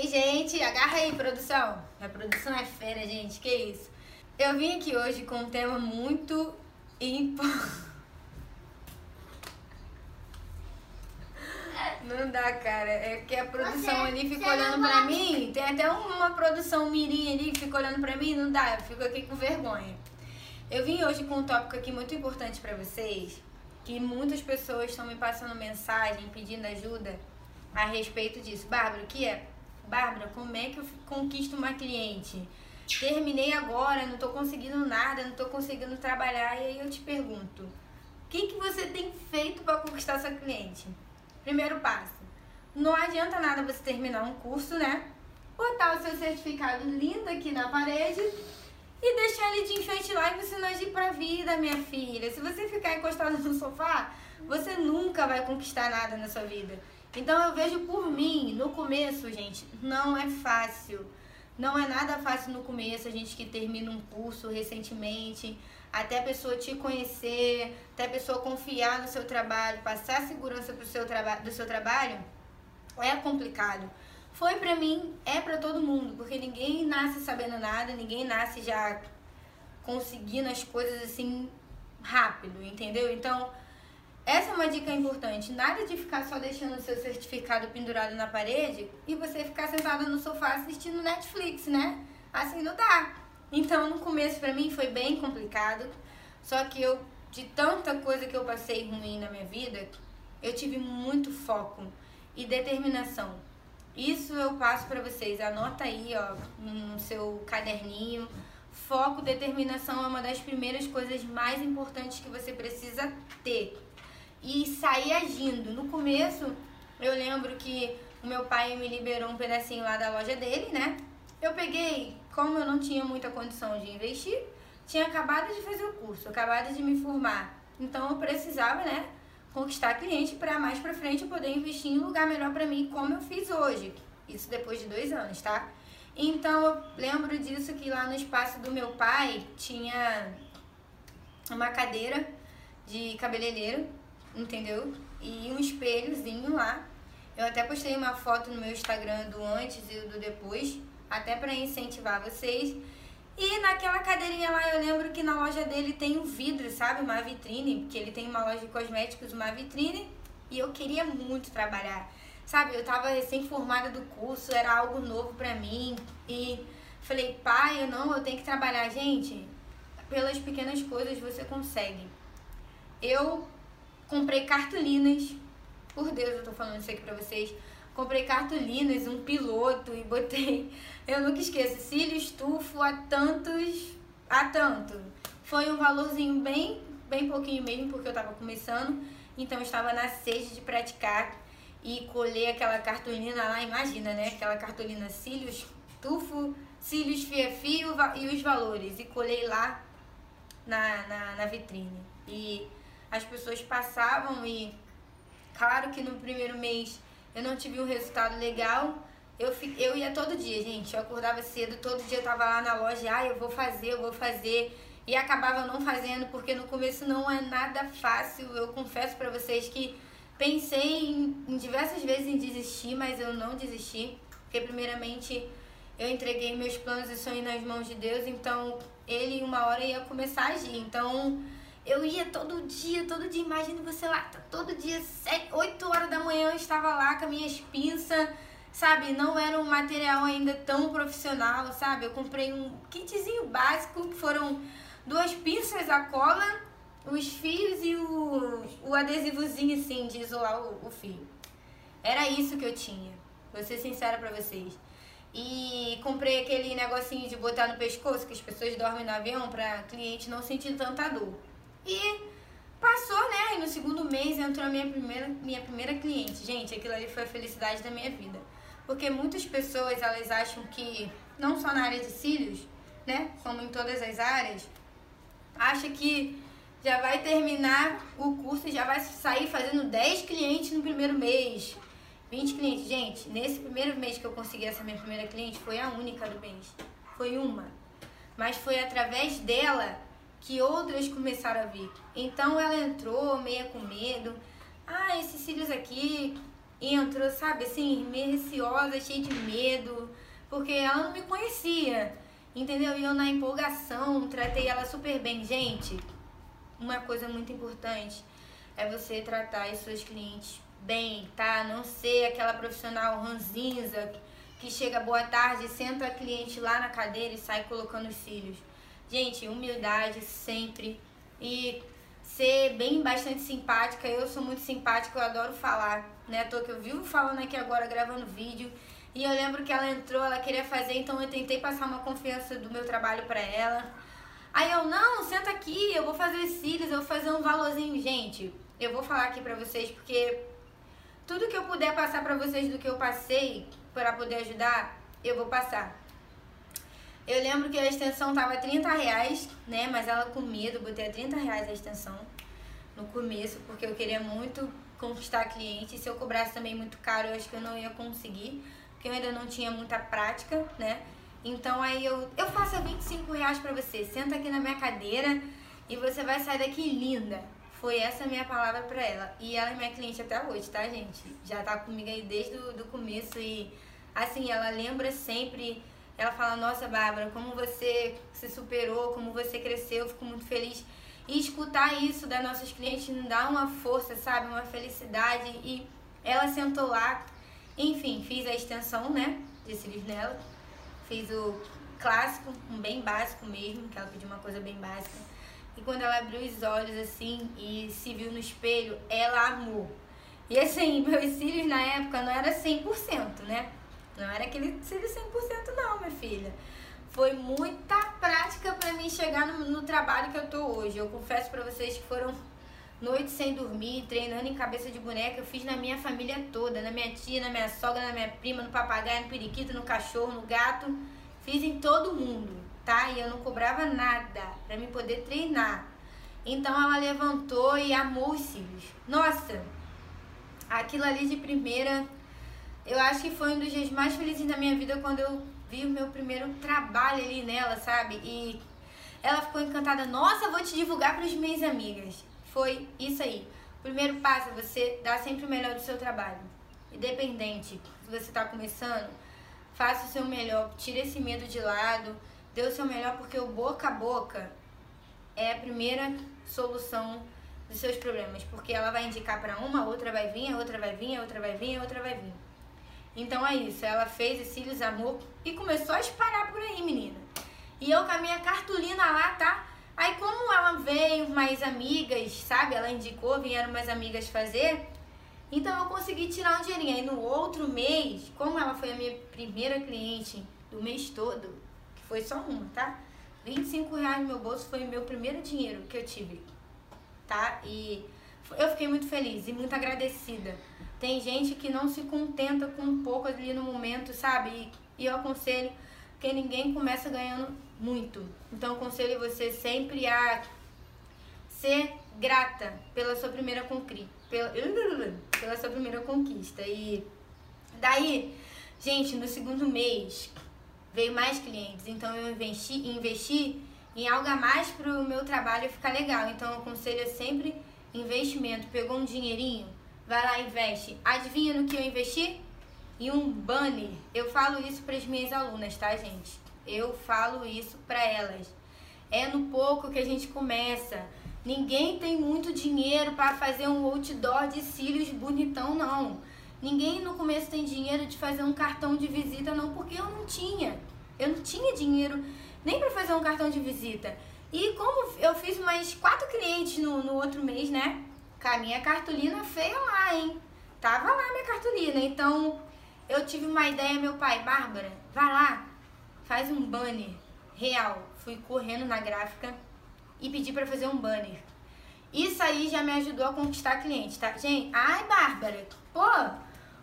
aí, gente? Agarra aí, produção. A produção é fera, gente. Que isso? Eu vim aqui hoje com um tema muito importante. Não dá, cara. É que a produção Você- ali fica você olhando pra mim. Tem até uma produção mirim ali que fica olhando pra mim. Não dá, eu fico aqui com vergonha. Eu vim hoje com um tópico aqui muito importante pra vocês. Que muitas pessoas estão me passando mensagem pedindo ajuda a respeito disso. Bárbara, o que é? Bárbara, como é que eu conquisto uma cliente? Terminei agora, não tô conseguindo nada, não tô conseguindo trabalhar. E aí eu te pergunto, o que, que você tem feito para conquistar sua cliente? Primeiro passo. Não adianta nada você terminar um curso, né? Botar o seu certificado lindo aqui na parede e deixar ele de enfeite lá e você não agir pra vida, minha filha. Se você ficar encostado no sofá, você nunca vai conquistar nada na sua vida. Então eu vejo por mim, no começo, gente, não é fácil. Não é nada fácil no começo, a gente que termina um curso recentemente, até a pessoa te conhecer, até a pessoa confiar no seu trabalho, passar segurança pro seu do seu trabalho, é complicado. Foi pra mim, é pra todo mundo, porque ninguém nasce sabendo nada, ninguém nasce já conseguindo as coisas assim rápido, entendeu? Então, essa é uma dica importante. Nada de ficar só deixando o seu certificado pendurado na parede e você ficar sentada no sofá assistindo Netflix, né? Assim não dá. Então, no começo pra mim foi bem complicado. Só que eu, de tanta coisa que eu passei ruim na minha vida, eu tive muito foco e determinação. Isso eu passo pra vocês. Anota aí, ó, no seu caderninho. Foco, determinação é uma das primeiras coisas mais importantes que você precisa ter e sair agindo. No começo, eu lembro que o meu pai me liberou um pedacinho lá da loja dele, né? Eu peguei, como eu não tinha muita condição de investir, tinha acabado de fazer o curso, acabado de me formar. Então eu precisava, né, conquistar cliente para mais pra frente eu poder investir em um lugar melhor para mim, como eu fiz hoje. Isso depois de dois anos, tá? Então eu lembro disso que lá no espaço do meu pai tinha uma cadeira de cabeleireiro entendeu? E um espelhozinho lá. Eu até postei uma foto no meu Instagram do antes e do depois, até para incentivar vocês. E naquela cadeirinha lá, eu lembro que na loja dele tem um vidro, sabe? Uma vitrine, porque ele tem uma loja de cosméticos, uma vitrine, e eu queria muito trabalhar. Sabe, eu tava recém-formada do curso, era algo novo pra mim, e falei, pai, eu não, eu tenho que trabalhar. Gente, pelas pequenas coisas você consegue. Eu comprei cartolinas. Por Deus, eu tô falando isso aqui pra vocês. Comprei cartolinas, um piloto e botei. Eu nunca esqueço, cílio estufo a tantos. a tanto. Foi um valorzinho bem, bem pouquinho mesmo, porque eu tava começando. Então eu estava na sede de praticar e colei aquela cartolina lá, imagina, né? Aquela cartolina cílios, tufo, cílios fia-fio e os valores. E colei lá na, na, na vitrine. E as pessoas passavam e claro que no primeiro mês eu não tive um resultado legal. Eu, eu ia todo dia, gente. Eu acordava cedo, todo dia eu tava lá na loja, ah, eu vou fazer, eu vou fazer. E acabava não fazendo, porque no começo não é nada fácil. Eu confesso pra vocês que pensei em, em diversas vezes em desistir, mas eu não desisti. Porque primeiramente eu entreguei meus planos e sonhos nas mãos de Deus, então ele uma hora ia começar a agir. Então eu ia todo dia, todo dia, imagina você lá, tá todo dia, sete, 8 horas da manhã eu estava lá com as minhas pinças, sabe? Não era um material ainda tão profissional, sabe? Eu comprei um kitzinho básico, que foram duas pinças, a cola, os fios e o, o adesivozinho assim de isolar o, o fio. Era isso que eu tinha, vou ser sincera pra vocês. E comprei aquele negocinho de botar no pescoço que as pessoas dormem no avião pra cliente não sentir tanta dor. E passou, né? E no segundo mês entrou a minha primeira, minha primeira cliente. Gente, aquilo ali foi a felicidade da minha vida. Porque muitas pessoas, elas acham que, não só na área de cílios, né? Como em todas as áreas, acha que já vai terminar o curso e já vai sair fazendo 10 clientes no primeiro mês. 20 clientes. Gente, nesse primeiro mês que eu consegui essa minha primeira cliente, foi a única do mês. Foi uma. Mas foi através dela que outras começaram a vir. Então ela entrou meia com medo. Ah, esses cílios aqui entrou, sabe, assim, meio receosa, cheia de medo, porque ela não me conhecia, entendeu? E eu, na empolgação, tratei ela super bem. Gente, uma coisa muito importante é você tratar as suas clientes bem, tá? Não ser aquela profissional ranzinza que chega boa tarde, senta a cliente lá na cadeira e sai colocando os cílios. Gente, humildade sempre. E ser bem bastante simpática. Eu sou muito simpática, eu adoro falar, né? Tô que eu vivo falando aqui agora, gravando vídeo. E eu lembro que ela entrou, ela queria fazer, então eu tentei passar uma confiança do meu trabalho para ela. Aí eu, não, senta aqui, eu vou fazer os cílios, eu vou fazer um valorzinho. Gente, eu vou falar aqui pra vocês porque tudo que eu puder passar pra vocês do que eu passei para poder ajudar, eu vou passar. Eu lembro que a extensão tava 30 reais, né? Mas ela com medo, botei a 30 reais a extensão no começo, porque eu queria muito conquistar cliente. Se eu cobrasse também muito caro, eu acho que eu não ia conseguir, porque eu ainda não tinha muita prática, né? Então aí eu, eu faço a 25 reais pra você. Senta aqui na minha cadeira e você vai sair daqui linda. Foi essa minha palavra pra ela. E ela é minha cliente até hoje, tá, gente? Já tá comigo aí desde o do começo e assim, ela lembra sempre ela fala, nossa, Bárbara, como você se superou, como você cresceu, fico muito feliz. E escutar isso das nossas clientes nos dá uma força, sabe? Uma felicidade. E ela sentou lá, enfim, fiz a extensão, né? De cílios nela. Fiz o clássico, um bem básico mesmo, que ela pediu uma coisa bem básica. E quando ela abriu os olhos assim e se viu no espelho, ela amou. E assim, meus cílios na época não era 100%, né? Não era aquele cílio 100% não, minha filha. Foi muita prática para mim chegar no, no, trabalho que eu tô hoje. Eu confesso para vocês que foram noites sem dormir, treinando em cabeça de boneca. Eu fiz na minha família toda, na minha tia, na minha sogra, na minha prima, no papagaio, no periquito, no cachorro, no gato. Fiz em todo mundo, tá? E eu não cobrava nada para me poder treinar. Então ela levantou e amou os cílios. Nossa, aquilo ali de primeira eu acho que foi um dos dias mais felizes da minha vida quando eu vi o meu primeiro trabalho ali nela, sabe? E ela ficou encantada. Nossa, vou te divulgar para as minhas amigas. Foi isso aí. Primeiro passo é você dar sempre o melhor do seu trabalho. Independente, se você está começando, faça o seu melhor, tire esse medo de lado, dê o seu melhor, porque o boca a boca é a primeira solução dos seus problemas, porque ela vai indicar para uma, a outra vai vir, a outra vai vir, a outra vai vir, a outra vai vir. Então é isso, ela fez esse cílios amor e começou a espalhar por aí, menina. E eu com a minha cartolina lá, tá? Aí como ela veio, mais amigas, sabe? Ela indicou, vieram mais amigas fazer. Então eu consegui tirar um dinheirinho. Aí no outro mês, como ela foi a minha primeira cliente do mês todo, que foi só uma, tá? 25 reais no meu bolso foi o meu primeiro dinheiro que eu tive, tá? E eu fiquei muito feliz e muito agradecida tem gente que não se contenta com um pouco ali no momento, sabe? E, eu aconselho que ninguém começa ganhando muito. Então, eu aconselho você sempre a ser grata pela sua primeira conquista. Pela, pela sua primeira conquista. E daí, gente, no segundo mês veio mais clientes. Então, eu investi, investi em algo a mais para o meu trabalho ficar legal. Então, eu aconselho sempre investimento. Pegou um dinheirinho? vai lá e investe. Adivinha no que eu investi? Em um banner. Eu falo isso para as minhas alunas, tá, gente? Eu falo isso para elas. É no pouco que a gente começa. Ninguém tem muito dinheiro para fazer um outdoor de cílios bonitão, não. Ninguém no começo tem dinheiro de fazer um cartão de visita, não, porque eu não tinha. Eu não tinha dinheiro nem para fazer um cartão de visita. E como eu fiz mais quatro clientes no, no outro mês, né? com a minha cartolina feia lá, hein? Tava lá minha cartolina. Então, eu tive uma ideia, meu pai, Bárbara, vai lá, faz um banner real. Fui correndo na gráfica e pedi para fazer um banner. Isso aí já me ajudou a conquistar cliente, tá? Gente, ai, Bárbara, pô,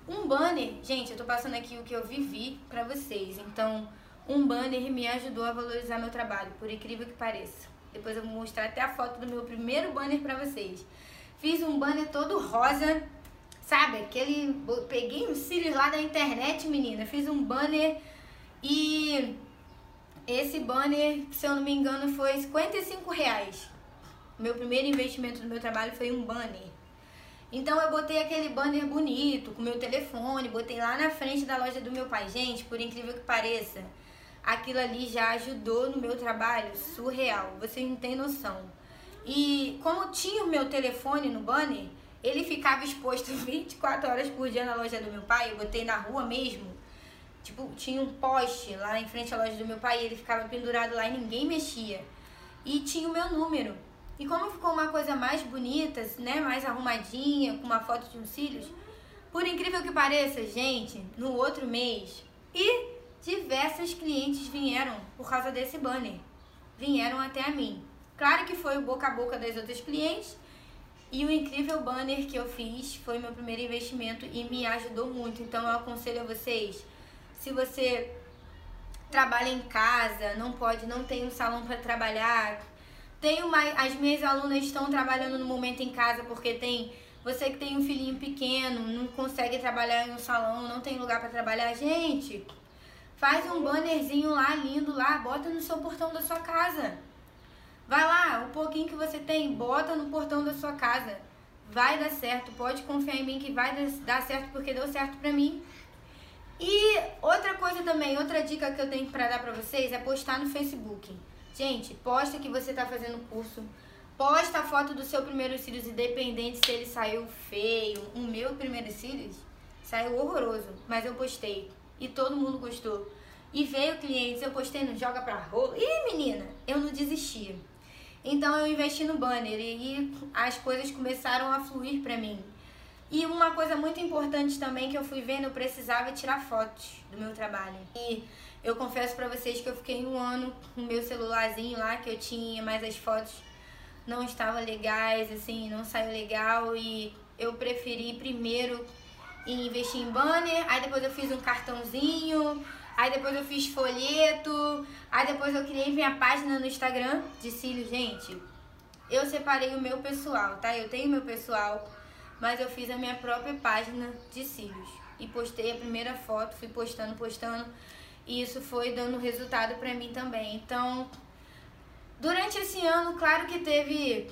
um banner. Gente, eu tô passando aqui o que eu vivi pra vocês. Então, um banner me ajudou a valorizar meu trabalho, por incrível que pareça. Depois eu vou mostrar até a foto do meu primeiro banner pra vocês. Fiz um banner todo rosa, sabe? Aquele. Peguei os cílios lá da internet, menina. Fiz um banner e esse banner, se eu não me engano, foi 55 reais. Meu primeiro investimento do meu trabalho foi um banner. Então eu botei aquele banner bonito com meu telefone, botei lá na frente da loja do meu pai. Gente, por incrível que pareça, aquilo ali já ajudou no meu trabalho, surreal. Vocês não têm noção. E como tinha o meu telefone no banner, ele ficava exposto 24 horas por dia na loja do meu pai. Eu botei na rua mesmo. Tipo, tinha um poste lá em frente à loja do meu pai, ele ficava pendurado lá e ninguém mexia. E tinha o meu número. E como ficou uma coisa mais bonita, né, mais arrumadinha, com uma foto de uns cílios, por incrível que pareça, gente, no outro mês, e diversas clientes vieram por causa desse banner. Vieram até a mim. Claro que foi o boca a boca das outras clientes, e o incrível banner que eu fiz foi meu primeiro investimento e me ajudou muito. Então eu aconselho a vocês, se você trabalha em casa, não pode, não tem um salão para trabalhar, tenho mais, as minhas alunas estão trabalhando no momento em casa porque tem você que tem um filhinho pequeno, não consegue trabalhar em um salão, não tem lugar para trabalhar, gente. Faz um bannerzinho lá lindo lá, bota no seu portão da sua casa. Vai lá, o pouquinho que você tem, bota no portão da sua casa. Vai dar certo, pode confiar em mim que vai dar certo porque deu certo pra mim. E outra coisa também, outra dica que eu tenho para dar pra vocês é postar no Facebook. Gente, posta que você tá fazendo curso. Posta a foto do seu primeiro cílios, independente se ele saiu feio. O meu primeiro cílios saiu horroroso, mas eu postei. E todo mundo gostou. E veio clientes, eu postei no Joga Pra Rolo. Ih, menina, eu não desisti. Então eu investi no banner e as coisas começaram a fluir pra mim. E uma coisa muito importante também que eu fui vendo, eu precisava tirar fotos do meu trabalho. E eu confesso para vocês que eu fiquei um ano com o meu celularzinho lá que eu tinha, mas as fotos não estavam legais, assim, não saiu legal e eu preferi primeiro investir em banner, aí depois eu fiz um cartãozinho, aí depois eu fiz folheto, aí depois eu criei minha página no Instagram de cílios, gente. Eu separei o meu pessoal, tá? Eu tenho meu pessoal, mas eu fiz a minha própria página de cílios e postei a primeira foto, fui postando, postando. E isso foi dando resultado para mim também. Então, durante esse ano, claro que teve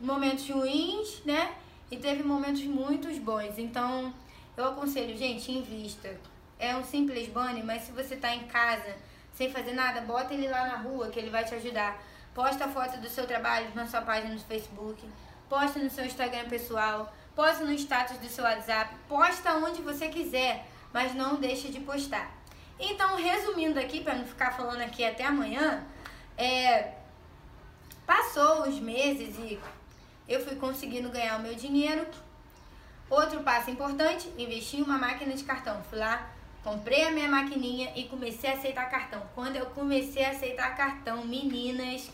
momentos ruins, né? E teve momentos muito bons. Então, eu aconselho, gente, invista. É um simples banner, mas se você tá em casa sem fazer nada, bota ele lá na rua que ele vai te ajudar. Posta a foto do seu trabalho na sua página no Facebook, posta no seu Instagram pessoal, posta no status do seu WhatsApp, posta onde você quiser, mas não deixe de postar. Então, resumindo aqui, para não ficar falando aqui até amanhã, é, passou os meses e eu fui conseguindo ganhar o meu dinheiro. Outro passo importante, investi em uma máquina de cartão. Fui lá, comprei a minha maquininha e comecei a aceitar cartão. Quando eu comecei a aceitar cartão, meninas,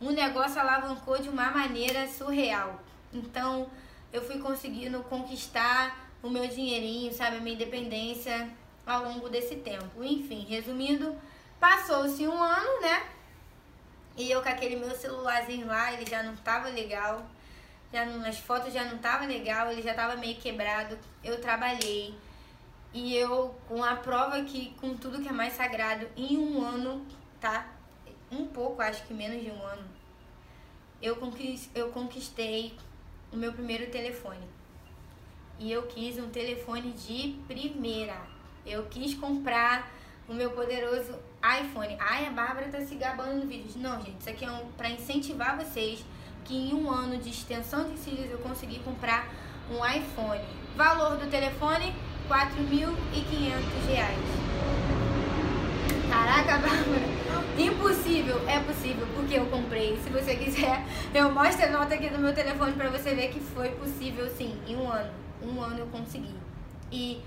o negócio alavancou de uma maneira surreal. Então, eu fui conseguindo conquistar o meu dinheirinho, sabe, a minha independência ao longo desse tempo. Enfim, resumindo, passou-se um ano, né? E eu com aquele meu celularzinho lá, ele já não tava legal. Já não, as fotos já não tava legal, ele já tava meio quebrado. Eu trabalhei. E eu, com a prova que, com tudo que é mais sagrado, em um ano, tá? Um pouco, acho que menos de um ano, eu conquistei, eu conquistei o meu primeiro telefone. E eu quis um telefone de primeira. Eu quis comprar o meu poderoso iPhone. Ai, a Bárbara tá se gabando no vídeo. Não, gente, isso aqui é um, pra incentivar vocês que em um ano de extensão de cílios eu consegui comprar um iPhone. Valor do telefone, R$ reais. Caraca, Bárbara. Impossível, é possível, porque eu comprei. Se você quiser, eu mostro a nota aqui do meu telefone pra você ver que foi possível sim, em um ano. Um ano eu consegui. E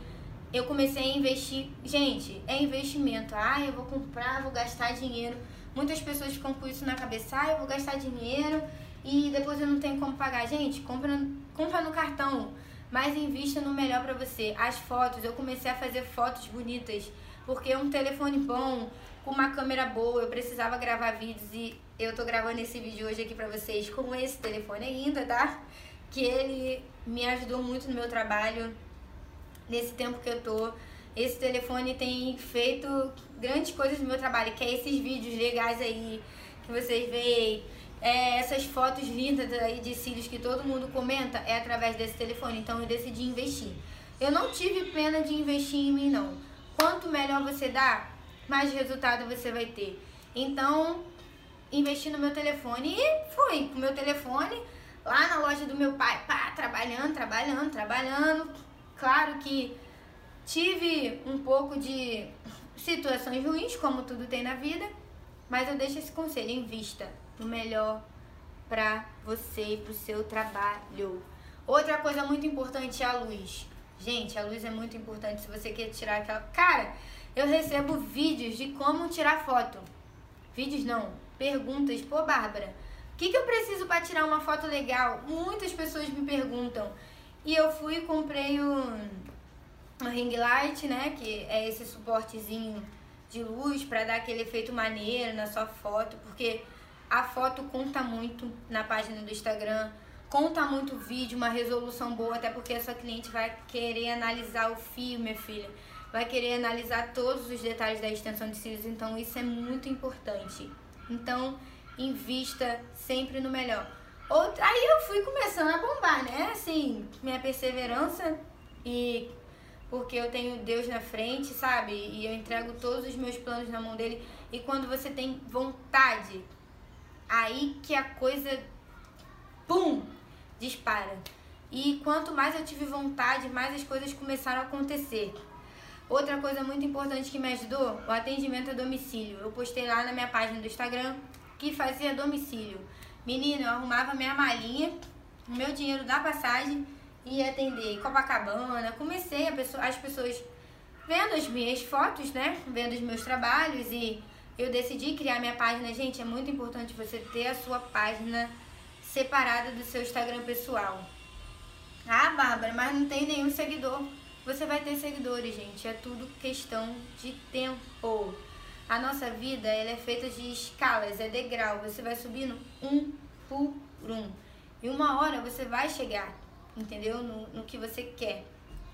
eu comecei a investir. Gente, é investimento. Ah, eu vou comprar, vou gastar dinheiro. Muitas pessoas ficam com isso na cabeça. Ah, eu vou gastar dinheiro e depois eu não tenho como pagar. Gente, compra, compra no cartão, mas invista no melhor para você. As fotos, eu comecei a fazer fotos bonitas porque um telefone bom, com uma câmera boa, eu precisava gravar vídeos e eu tô gravando esse vídeo hoje aqui pra vocês com esse telefone ainda, tá? Que ele me ajudou muito no meu trabalho nesse tempo que eu tô. Esse telefone tem feito grandes coisas no meu trabalho, que é esses vídeos legais aí que vocês veem, é, essas fotos lindas aí de cílios que todo mundo comenta é através desse telefone. Então eu decidi investir. Eu não tive pena de investir em mim, não. Quanto melhor você dá, mais resultado você vai ter. Então, investi no meu telefone e fui com o meu telefone lá na loja do meu pai, pá, trabalhando, trabalhando, trabalhando. Claro que tive um pouco de situações ruins, como tudo tem na vida, mas eu deixo esse conselho, invista no melhor para você e pro seu trabalho. Outra coisa muito importante é a luz. Gente, a luz é muito importante se você quer tirar aquela. Cara, eu recebo vídeos de como tirar foto. Vídeos não, perguntas. Pô, Bárbara, o que, que eu preciso para tirar uma foto legal? Muitas pessoas me perguntam. E eu fui e comprei um, um ring light, né? Que é esse suportezinho de luz para dar aquele efeito maneiro na sua foto, porque a foto conta muito na página do Instagram, conta muito o vídeo, uma resolução boa, até porque a sua cliente vai querer analisar o fio, minha filha, vai querer analisar todos os detalhes da extensão de cílios, então isso é muito importante. Então, invista sempre no melhor. Outra, aí eu fui começando a bombar, né? Assim, minha perseverança e porque eu tenho Deus na frente, sabe? E eu entrego todos os meus planos na mão dele. E quando você tem vontade, aí que a coisa pum, dispara. E quanto mais eu tive vontade, mais as coisas começaram a acontecer. Outra coisa muito importante que me ajudou, o atendimento a domicílio. Eu postei lá na minha página do Instagram que fazia domicílio. Menina, eu arrumava minha malinha, meu dinheiro da passagem e ia atender Copacabana. Comecei pessoa, as pessoas vendo as minhas fotos, né? Vendo os meus trabalhos e eu decidi criar minha página. Gente, é muito importante você ter a sua página separada do seu Instagram pessoal. Ah, Bárbara, mas não tem nenhum seguidor. Você vai ter seguidores, gente. É tudo questão de tempo. A nossa vida ela é feita de escalas, é degrau. Você vai subindo um por um. E uma hora você vai chegar, entendeu? No, no que você quer.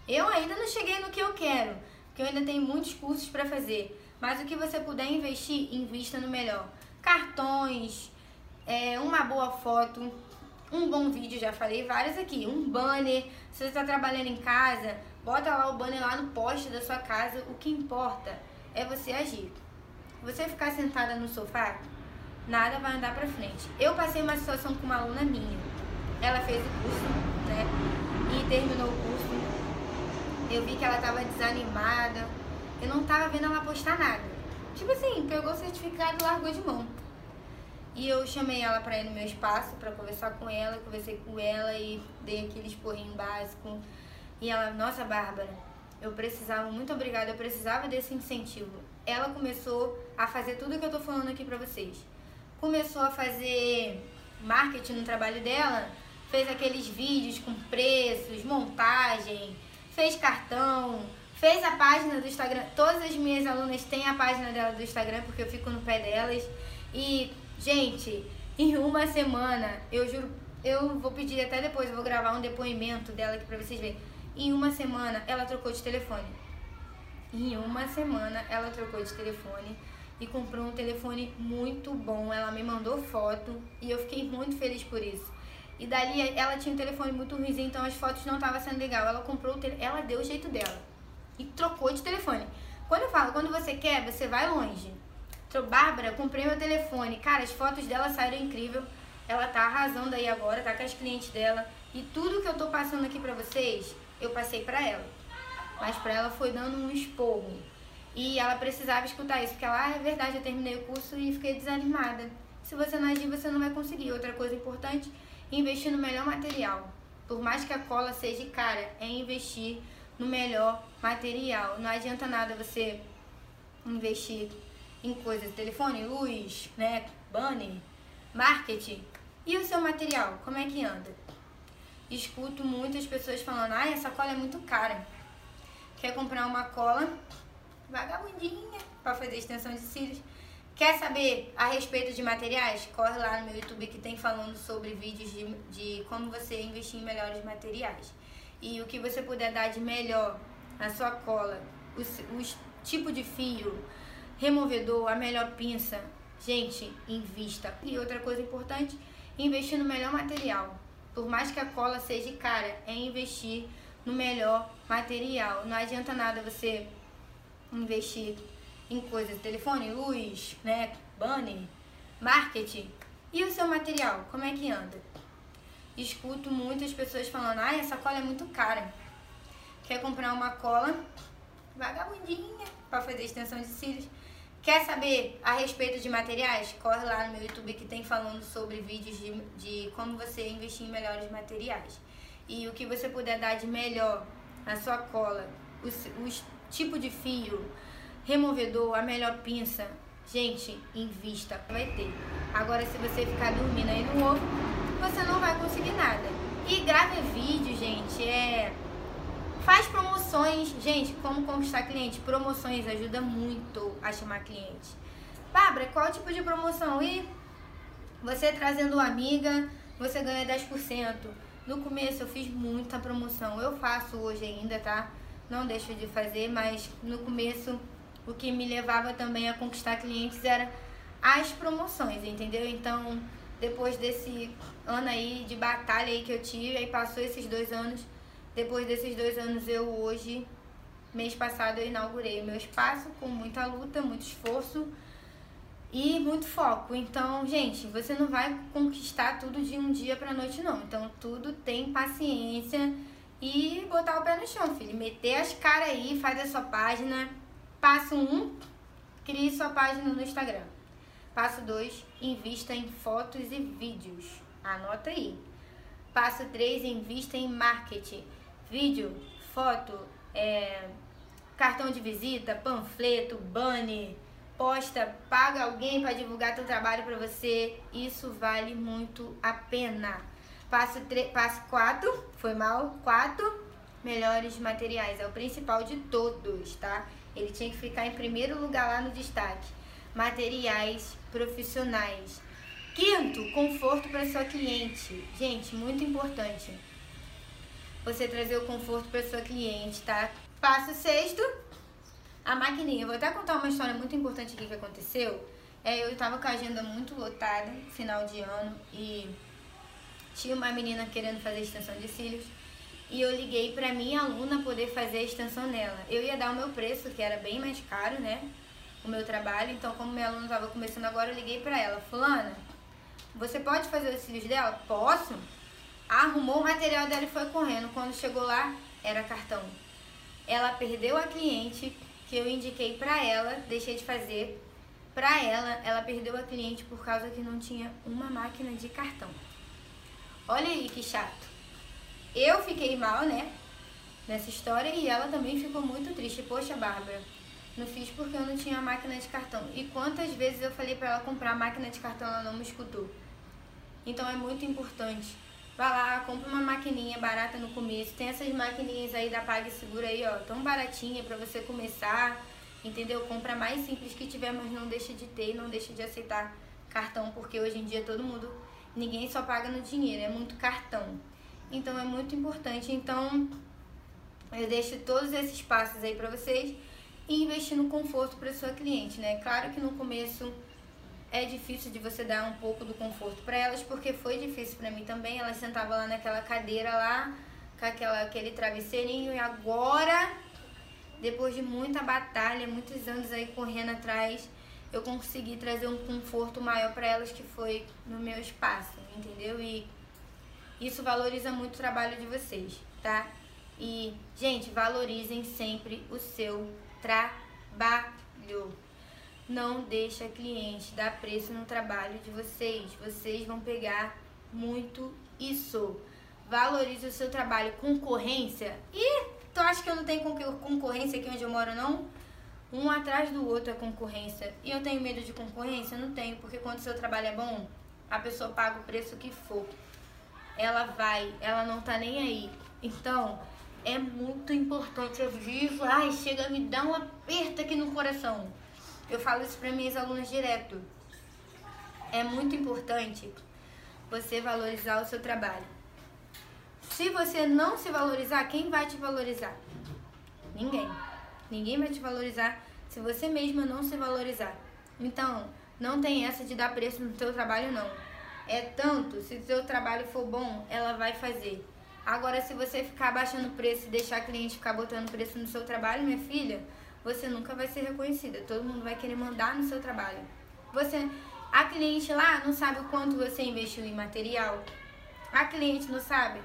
Eu ainda não cheguei no que eu quero, porque eu ainda tenho muitos cursos para fazer. Mas o que você puder investir, invista no melhor. Cartões, é, uma boa foto, um bom vídeo, já falei vários aqui. Um banner, se você está trabalhando em casa, bota lá o banner lá no poste da sua casa. O que importa é você agir. Você ficar sentada no sofá, nada vai andar pra frente. Eu passei uma situação com uma aluna minha. Ela fez o curso, né? E terminou o curso. Eu vi que ela tava desanimada. Eu não tava vendo ela postar nada. Tipo assim, pegou o certificado e largou de mão. E eu chamei ela para ir no meu espaço para conversar com ela, conversei com ela e dei aquele esporrinho básico. E ela, nossa, Bárbara, eu precisava, muito obrigada, eu precisava desse incentivo. Ela começou a fazer tudo que eu tô falando aqui pra vocês. Começou a fazer marketing no trabalho dela, fez aqueles vídeos com preços, montagem, fez cartão, fez a página do Instagram. Todas as minhas alunas têm a página dela do Instagram porque eu fico no pé delas. E Gente, em uma semana, eu juro, eu vou pedir até depois, eu vou gravar um depoimento dela aqui pra vocês verem. Em uma semana, ela trocou de telefone. Em uma semana, ela trocou de telefone e comprou um telefone muito bom. Ela me mandou foto e eu fiquei muito feliz por isso. E dali ela tinha um telefone muito ruim, então as fotos não estavam sendo legal. Ela comprou ela deu o jeito dela e trocou de telefone. Quando eu falo, quando você quer, você vai longe. Bárbara, comprei meu telefone. Cara, as fotos dela saíram incrível. Ela tá arrasando aí agora, tá com as clientes dela. E tudo que eu tô passando aqui pra vocês, eu passei pra ela. Mas pra ela foi dando um esporro. E ela precisava escutar isso, porque ela, ah, é verdade, eu terminei o curso e fiquei desanimada. Se você não agir, você não vai conseguir. Outra coisa importante, investir no melhor material. Por mais que a cola seja cara, é investir no melhor material. Não adianta nada você investir em coisas, telefone, luz, né, banner, marketing. E o seu material, como é que anda? Escuto muitas pessoas falando, ah, essa cola é muito cara. Quer comprar uma cola vagabundinha para fazer extensão de cílios. Quer saber a respeito de materiais? Corre lá no meu YouTube que tem falando sobre vídeos de, de como você investir em melhores materiais. E o que você puder dar de melhor na sua cola, os, os tipo de fio, removedor, a melhor pinça. Gente, invista. E outra coisa importante, investir no melhor material. Por mais que a cola seja cara, é investir no melhor material. Não adianta nada você investir em coisas, telefone, luz, né, banner, marketing. E o seu material, como é que anda? Escuto muitas pessoas falando, ah, essa cola é muito cara. Quer comprar uma cola vagabundinha para fazer extensão de cílios. Quer saber a respeito de materiais? Corre lá no meu YouTube que tem falando sobre vídeos de, de como você investir em melhores materiais. E o que você puder dar de melhor na sua cola, os, os tipo de fio, removedor, a melhor pinça. Gente, invista, vai ter. Agora, se você ficar dormindo aí no ovo, você não vai conseguir nada. E grave vídeo, gente, é Faz promoções. Gente, como conquistar cliente? Promoções ajuda muito a chamar cliente. Bárbara, qual tipo de promoção? E você trazendo uma amiga, você ganha 10%. No começo eu fiz muita promoção. Eu faço hoje ainda, tá? Não deixo de fazer, mas no começo o que me levava também a conquistar clientes era as promoções, entendeu? Então, depois desse ano aí de batalha aí que eu tive, aí passou esses dois anos, depois desses dois anos, eu hoje, mês passado, eu inaugurei o meu espaço com muita luta, muito esforço e muito foco. Então, gente, você não vai conquistar tudo de um dia pra noite, não. Então, tudo tem paciência e botar o pé no chão, filho. Meter as caras aí, faz a sua página. Passo 1, um, crie sua página no Instagram. Passo 2, invista em fotos e vídeos. Anota aí. Passo 3, invista em marketing vídeo, foto, é, cartão de visita, panfleto, banner, posta, paga alguém para divulgar teu trabalho para você. Isso vale muito a pena. Passo, passo 4, foi mal, 4, melhores materiais. É o principal de todos, tá? Ele tinha que ficar em primeiro lugar lá no destaque. Materiais profissionais. Quinto, conforto para sua cliente. Gente, muito importante você trazer o conforto para sua cliente, tá? Passo sexto, a maquininha. Eu vou até contar uma história muito importante aqui que aconteceu. É, eu estava com a agenda muito lotada, final de ano, e tinha uma menina querendo fazer extensão de cílios. E eu liguei para minha aluna poder fazer a extensão nela. Eu ia dar o meu preço, que era bem mais caro, né? O meu trabalho. Então, como minha aluna estava começando agora, eu liguei para ela. Fulana, você pode fazer os cílios dela? Posso arrumou o material dela e foi correndo. Quando chegou lá, era cartão. Ela perdeu a cliente que eu indiquei pra ela, deixei de fazer. Pra ela, ela perdeu a cliente por causa que não tinha uma máquina de cartão. Olha aí que chato. Eu fiquei mal, né? Nessa história e ela também ficou muito triste. Poxa, Bárbara, não fiz porque eu não tinha máquina de cartão. E quantas vezes eu falei para ela comprar máquina de cartão, ela não me escutou. Então é muito importante Vai lá, compra uma maquininha barata no começo. Tem essas maquininhas aí da PagSeguro aí, ó, tão baratinha para você começar, entendeu? Compra mais simples que tiver, mas não deixa de ter, não deixa de aceitar cartão, porque hoje em dia todo mundo, ninguém só paga no dinheiro, é muito cartão. Então é muito importante. Então eu deixo todos esses passos aí para vocês e investir no conforto para sua cliente, né? Claro que no começo é difícil de você dar um pouco do conforto para elas, porque foi difícil para mim também. Elas sentavam lá naquela cadeira lá, com aquela, aquele travesseirinho, e agora, depois de muita batalha, muitos anos aí correndo atrás, eu consegui trazer um conforto maior para elas, que foi no meu espaço, entendeu? E isso valoriza muito o trabalho de vocês, tá? E, gente, valorizem sempre o seu trabalho. Não deixa cliente dar preço no trabalho de vocês. Vocês vão pegar muito isso. Valorize o seu trabalho. Concorrência? Ih, tu acha que eu não tenho concorrência aqui onde eu moro, não? Um atrás do outro é concorrência. E eu tenho medo de concorrência? Não tenho, porque quando o seu trabalho é bom, a pessoa paga o preço que for. Ela vai, ela não tá nem aí. Então, é muito importante. Eu vivo, ai, chega a me dar um aperto aqui no coração. Eu falo isso para minhas alunas direto. É muito importante você valorizar o seu trabalho. Se você não se valorizar, quem vai te valorizar? Ninguém. Ninguém vai te valorizar se você mesma não se valorizar. Então, Não tem essa de dar preço no teu trabalho, não. É tanto, se o teu trabalho for bom, ela vai fazer. Agora, se você ficar baixando preço e deixar a cliente ficar botando preço no seu trabalho, minha filha, você nunca vai ser reconhecida. Todo mundo vai querer mandar no seu trabalho. Você, a cliente lá não sabe o quanto você investiu em material. A cliente não sabe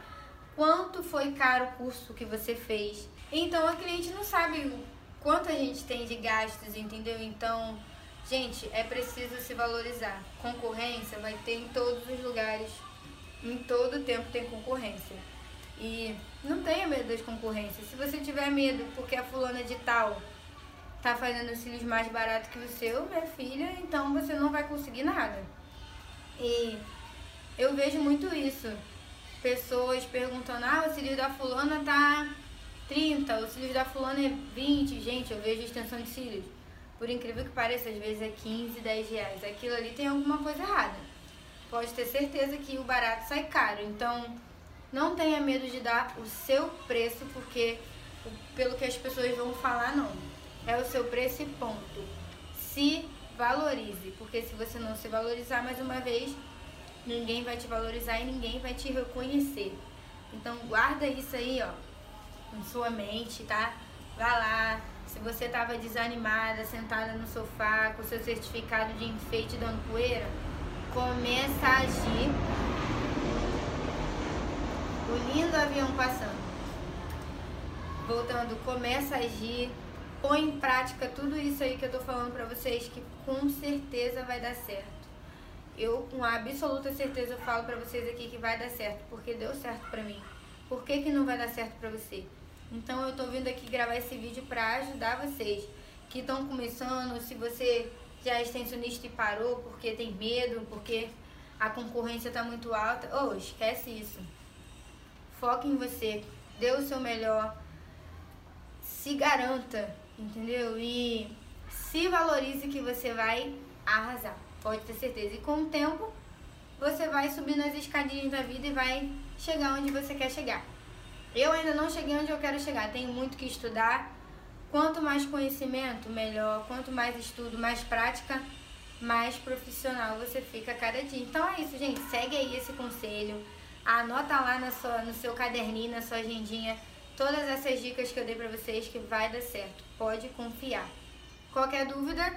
quanto foi caro o curso que você fez. Então a cliente não sabe quanto a gente tem de gastos, entendeu? Então Gente, é preciso se valorizar. Concorrência vai ter em todos os lugares. Em todo tempo tem concorrência. E não tenha medo das concorrências. Se você tiver medo porque a fulana de tal tá fazendo cílios mais barato que o seu, minha filha, então você não vai conseguir nada. E eu vejo muito isso. Pessoas perguntando, ah, o cílio da fulana tá 30, o cílio da fulana é 20. Gente, eu vejo extensão de cílios por incrível que pareça, às vezes é 15, 10 reais. Aquilo ali tem alguma coisa errada. Pode ter certeza que o barato sai caro. Então, não tenha medo de dar o seu preço, porque pelo que as pessoas vão falar, não. É o seu preço e ponto. Se valorize, porque se você não se valorizar mais uma vez, ninguém vai te valorizar e ninguém vai te reconhecer. Então, guarda isso aí, ó, em sua mente, tá? Vai lá, se você estava desanimada, sentada no sofá, com seu certificado de enfeite dando poeira, começa a agir. O lindo avião passando. Voltando, começa a agir. Põe em prática tudo isso aí que eu tô falando pra vocês, que com certeza vai dar certo. Eu, com absoluta certeza, falo pra vocês aqui que vai dar certo, porque deu certo pra mim. Por que, que não vai dar certo pra você? Então eu tô vindo aqui gravar esse vídeo para ajudar vocês que estão começando, se você já é extensionista e parou porque tem medo, porque a concorrência tá muito alta, oh, esquece isso. Foque em você, dê o seu melhor, se garanta, entendeu? E se valorize que você vai arrasar, pode ter certeza. E com o tempo, você vai subir nas escadinhas da vida e vai chegar onde você quer chegar. Eu ainda não cheguei onde eu quero chegar, tenho muito que estudar. Quanto mais conhecimento, melhor. Quanto mais estudo, mais prática, mais profissional você fica cada dia. Então é isso, gente. Segue aí esse conselho. Anota lá na sua, no seu caderninho, na sua agendinha, todas essas dicas que eu dei pra vocês que vai dar certo. Pode confiar. Qualquer dúvida,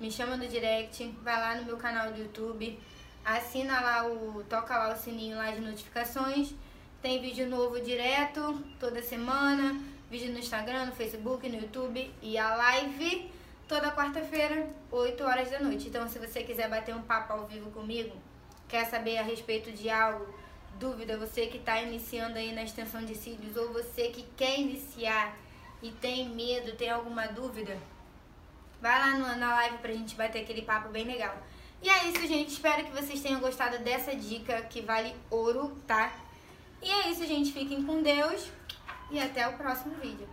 me chama no direct, vai lá no meu canal do YouTube, assina lá o. toca lá o sininho lá de notificações tem vídeo novo direto, toda semana. Vídeo no Instagram, no Facebook, no YouTube. E a live toda quarta-feira, 8 horas da noite. Então, se você quiser bater um papo ao vivo comigo, quer saber a respeito de algo, dúvida, você que está iniciando aí na extensão de cílios, ou você que quer iniciar e tem medo, tem alguma dúvida, vai lá no, na live pra gente bater aquele papo bem legal. E é isso, gente. Espero que vocês tenham gostado dessa dica que vale ouro, tá? E é isso, gente. Fiquem com Deus e até o próximo vídeo.